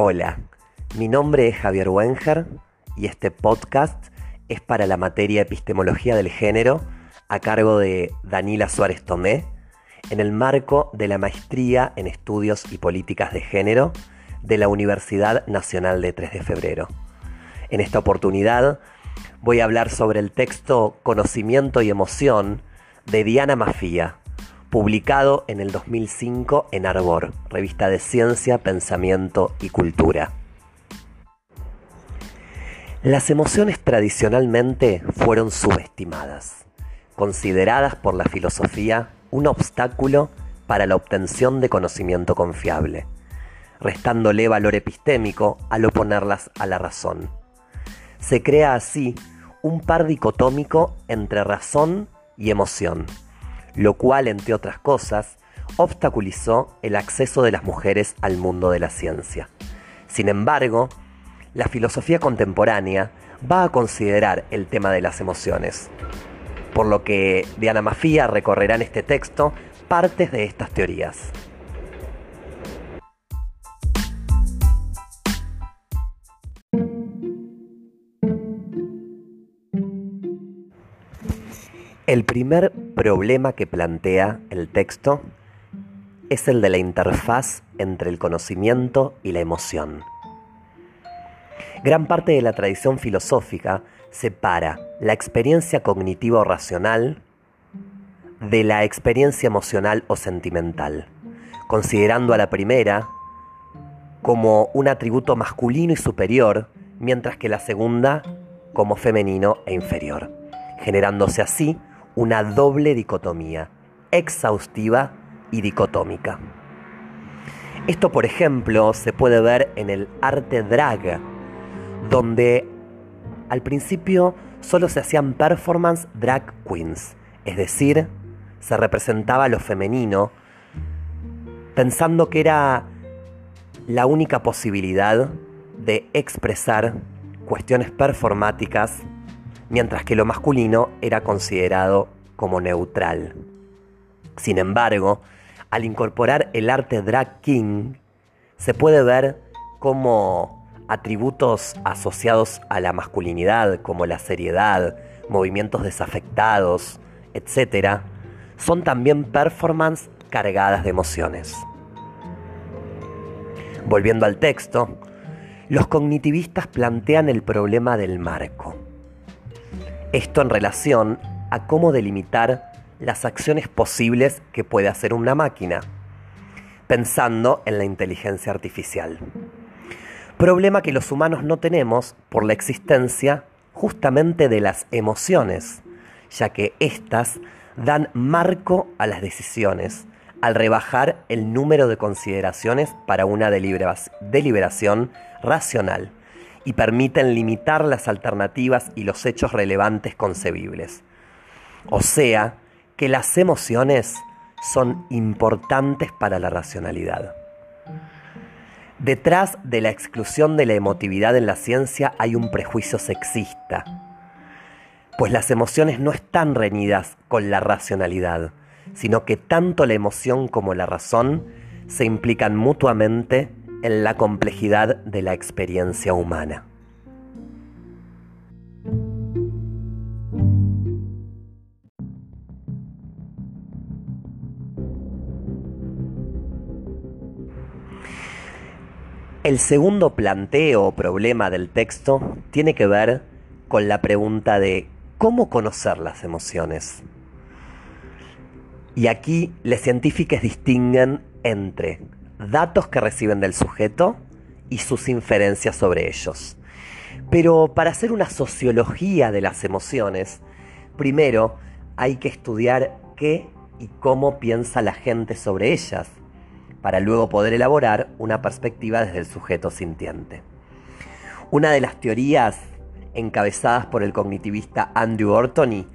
Hola, mi nombre es Javier Wenger y este podcast es para la materia Epistemología del Género a cargo de Danila Suárez Tomé en el marco de la Maestría en Estudios y Políticas de Género de la Universidad Nacional de 3 de Febrero. En esta oportunidad voy a hablar sobre el texto Conocimiento y Emoción de Diana Mafía, publicado en el 2005 en Arbor, revista de ciencia, pensamiento y cultura. Las emociones tradicionalmente fueron subestimadas, consideradas por la filosofía un obstáculo para la obtención de conocimiento confiable, restándole valor epistémico al oponerlas a la razón. Se crea así un par dicotómico entre razón y emoción, lo cual, entre otras cosas, obstaculizó el acceso de las mujeres al mundo de la ciencia. Sin embargo, la filosofía contemporánea va a considerar el tema de las emociones, por lo que Diana Mafía recorrerá en este texto partes de estas teorías. El primer problema que plantea el texto es el de la interfaz entre el conocimiento y la emoción. Gran parte de la tradición filosófica separa la experiencia cognitivo racional de la experiencia emocional o sentimental, considerando a la primera como un atributo masculino y superior, mientras que la segunda como femenino e inferior, generándose así una doble dicotomía, exhaustiva y dicotómica. Esto, por ejemplo, se puede ver en el arte drag, donde al principio solo se hacían performance drag queens, es decir, se representaba lo femenino, pensando que era la única posibilidad de expresar cuestiones performáticas mientras que lo masculino era considerado como neutral. Sin embargo, al incorporar el arte drag king, se puede ver como atributos asociados a la masculinidad, como la seriedad, movimientos desafectados, etc., son también performances cargadas de emociones. Volviendo al texto, los cognitivistas plantean el problema del marco. Esto en relación a cómo delimitar las acciones posibles que puede hacer una máquina, pensando en la inteligencia artificial. Problema que los humanos no tenemos por la existencia justamente de las emociones, ya que éstas dan marco a las decisiones al rebajar el número de consideraciones para una deliberación racional y permiten limitar las alternativas y los hechos relevantes concebibles. O sea, que las emociones son importantes para la racionalidad. Detrás de la exclusión de la emotividad en la ciencia hay un prejuicio sexista, pues las emociones no están reñidas con la racionalidad, sino que tanto la emoción como la razón se implican mutuamente en la complejidad de la experiencia humana. El segundo planteo o problema del texto tiene que ver con la pregunta de cómo conocer las emociones. Y aquí los científicos distinguen entre datos que reciben del sujeto y sus inferencias sobre ellos. Pero para hacer una sociología de las emociones, primero hay que estudiar qué y cómo piensa la gente sobre ellas, para luego poder elaborar una perspectiva desde el sujeto sintiente. Una de las teorías encabezadas por el cognitivista Andrew Ortony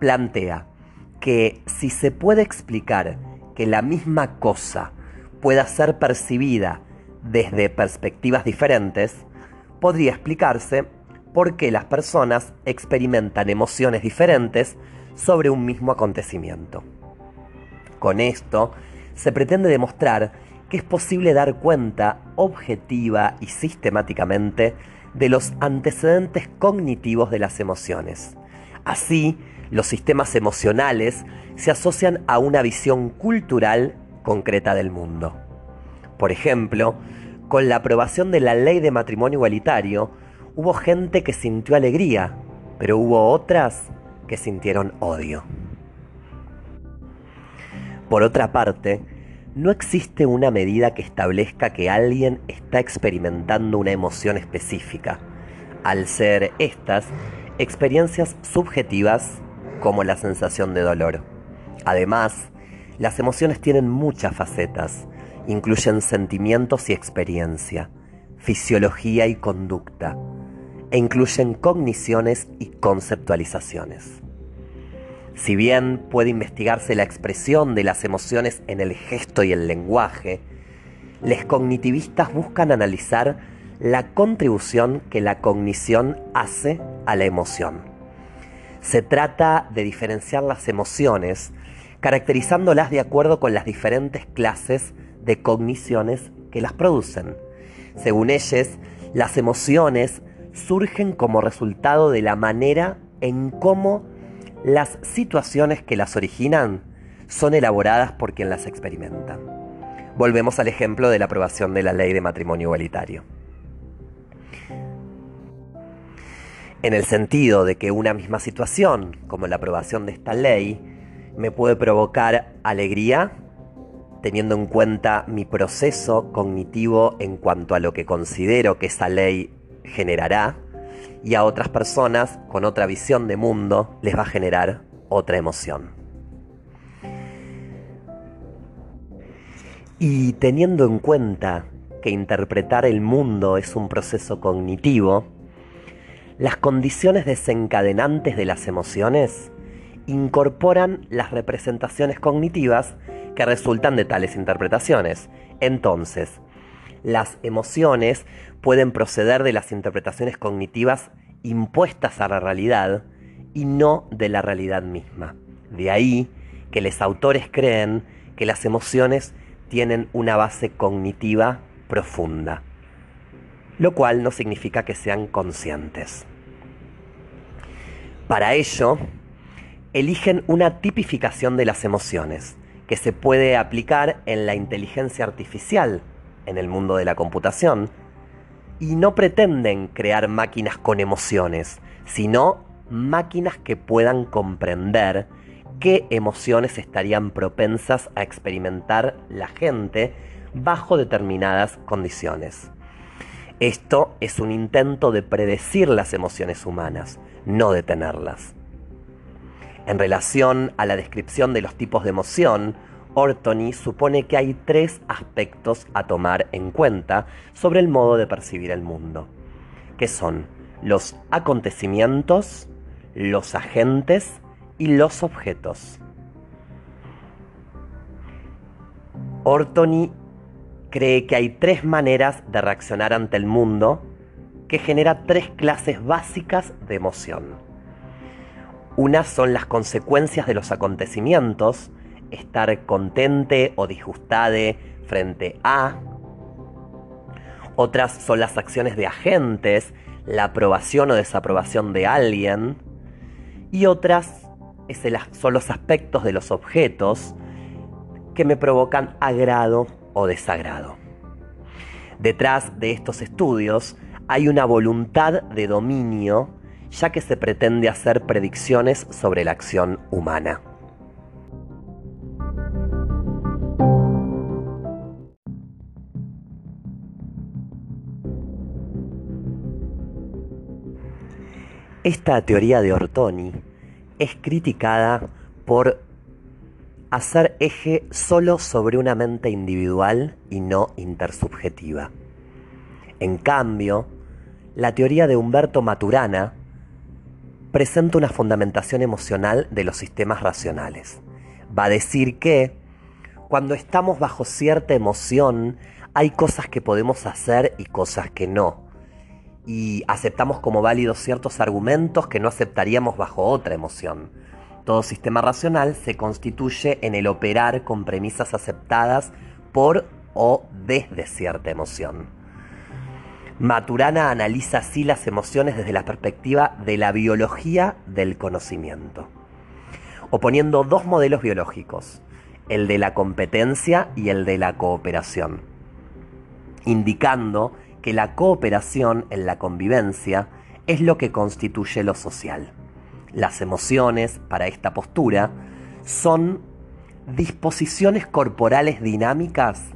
plantea que si se puede explicar que la misma cosa pueda ser percibida desde perspectivas diferentes, podría explicarse por qué las personas experimentan emociones diferentes sobre un mismo acontecimiento. Con esto se pretende demostrar que es posible dar cuenta objetiva y sistemáticamente de los antecedentes cognitivos de las emociones. Así, los sistemas emocionales se asocian a una visión cultural concreta del mundo. Por ejemplo, con la aprobación de la ley de matrimonio igualitario, hubo gente que sintió alegría, pero hubo otras que sintieron odio. Por otra parte, no existe una medida que establezca que alguien está experimentando una emoción específica, al ser estas experiencias subjetivas como la sensación de dolor. Además, las emociones tienen muchas facetas, incluyen sentimientos y experiencia, fisiología y conducta, e incluyen cogniciones y conceptualizaciones. Si bien puede investigarse la expresión de las emociones en el gesto y el lenguaje, los cognitivistas buscan analizar la contribución que la cognición hace a la emoción. Se trata de diferenciar las emociones, caracterizándolas de acuerdo con las diferentes clases de cogniciones que las producen. Según ellas, las emociones surgen como resultado de la manera en cómo las situaciones que las originan son elaboradas por quien las experimenta. Volvemos al ejemplo de la aprobación de la ley de matrimonio igualitario. En el sentido de que una misma situación, como la aprobación de esta ley, me puede provocar alegría, teniendo en cuenta mi proceso cognitivo en cuanto a lo que considero que esa ley generará, y a otras personas con otra visión de mundo les va a generar otra emoción. Y teniendo en cuenta que interpretar el mundo es un proceso cognitivo, las condiciones desencadenantes de las emociones incorporan las representaciones cognitivas que resultan de tales interpretaciones. Entonces, las emociones pueden proceder de las interpretaciones cognitivas impuestas a la realidad y no de la realidad misma. De ahí que los autores creen que las emociones tienen una base cognitiva profunda, lo cual no significa que sean conscientes. Para ello, eligen una tipificación de las emociones que se puede aplicar en la inteligencia artificial en el mundo de la computación, y no pretenden crear máquinas con emociones, sino máquinas que puedan comprender qué emociones estarían propensas a experimentar la gente bajo determinadas condiciones. Esto es un intento de predecir las emociones humanas, no detenerlas. En relación a la descripción de los tipos de emoción, Ortony supone que hay tres aspectos a tomar en cuenta sobre el modo de percibir el mundo, que son los acontecimientos, los agentes y los objetos. Ortony cree que hay tres maneras de reaccionar ante el mundo que genera tres clases básicas de emoción. Unas son las consecuencias de los acontecimientos, estar contente o disgustade frente a. Otras son las acciones de agentes, la aprobación o desaprobación de alguien. Y otras son los aspectos de los objetos que me provocan agrado o desagrado. Detrás de estos estudios hay una voluntad de dominio ya que se pretende hacer predicciones sobre la acción humana. Esta teoría de Ortoni es criticada por hacer eje solo sobre una mente individual y no intersubjetiva. En cambio, la teoría de Humberto Maturana presenta una fundamentación emocional de los sistemas racionales. Va a decir que cuando estamos bajo cierta emoción hay cosas que podemos hacer y cosas que no y aceptamos como válidos ciertos argumentos que no aceptaríamos bajo otra emoción. Todo sistema racional se constituye en el operar con premisas aceptadas por o desde cierta emoción. Maturana analiza así las emociones desde la perspectiva de la biología del conocimiento, oponiendo dos modelos biológicos, el de la competencia y el de la cooperación, indicando que la cooperación en la convivencia es lo que constituye lo social. Las emociones, para esta postura, son disposiciones corporales dinámicas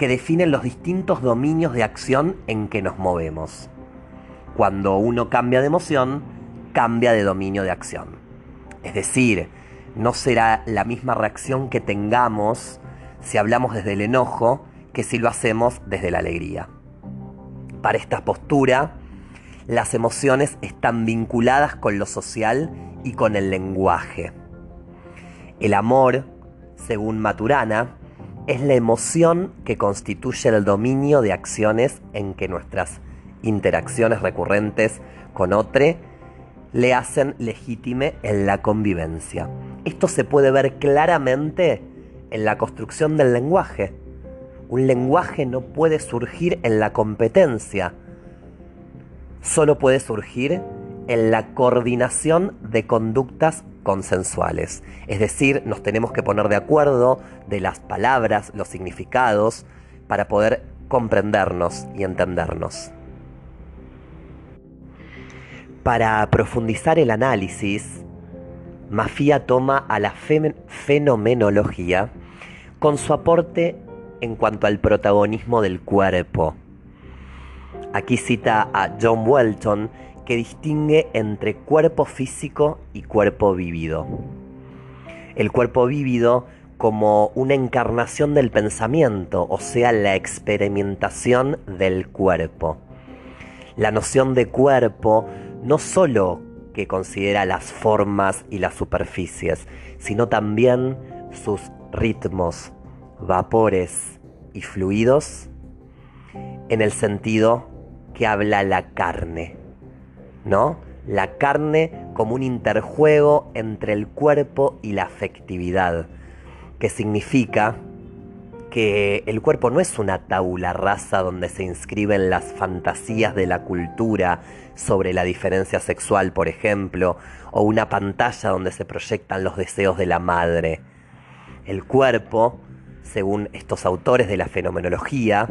que definen los distintos dominios de acción en que nos movemos. Cuando uno cambia de emoción, cambia de dominio de acción. Es decir, no será la misma reacción que tengamos si hablamos desde el enojo que si lo hacemos desde la alegría. Para esta postura, las emociones están vinculadas con lo social y con el lenguaje. El amor, según Maturana, es la emoción que constituye el dominio de acciones en que nuestras interacciones recurrentes con otro le hacen legítime en la convivencia. Esto se puede ver claramente en la construcción del lenguaje. Un lenguaje no puede surgir en la competencia, solo puede surgir en la coordinación de conductas consensuales. Es decir, nos tenemos que poner de acuerdo de las palabras, los significados, para poder comprendernos y entendernos. Para profundizar el análisis, Mafia toma a la fenomenología con su aporte en cuanto al protagonismo del cuerpo. Aquí cita a John Welton que distingue entre cuerpo físico y cuerpo vívido. El cuerpo vívido como una encarnación del pensamiento, o sea, la experimentación del cuerpo. La noción de cuerpo no solo que considera las formas y las superficies, sino también sus ritmos, vapores y fluidos, en el sentido que habla la carne, ¿no? La carne como un interjuego entre el cuerpo y la afectividad, que significa que el cuerpo no es una tabula rasa donde se inscriben las fantasías de la cultura sobre la diferencia sexual, por ejemplo, o una pantalla donde se proyectan los deseos de la madre. El cuerpo, según estos autores de la fenomenología,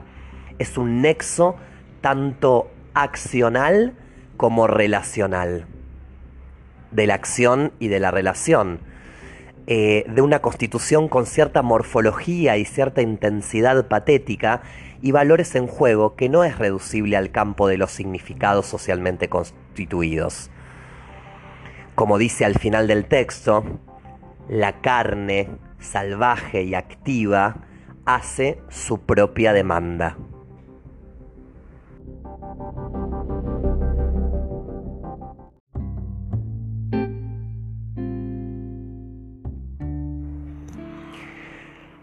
es un nexo tanto accional como relacional, de la acción y de la relación eh, de una constitución con cierta morfología y cierta intensidad patética y valores en juego que no es reducible al campo de los significados socialmente constituidos. Como dice al final del texto, la carne salvaje y activa hace su propia demanda.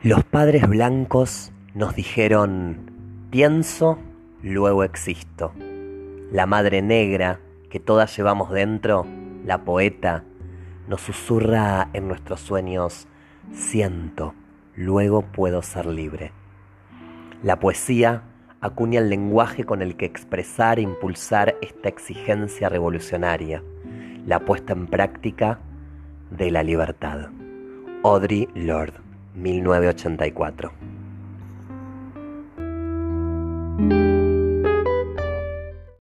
Los padres blancos nos dijeron, pienso, luego existo. La madre negra que todas llevamos dentro, la poeta, nos susurra en nuestros sueños, siento, luego puedo ser libre. La poesía acuña el lenguaje con el que expresar e impulsar esta exigencia revolucionaria, la puesta en práctica de la libertad. Audrey Lorde 1984.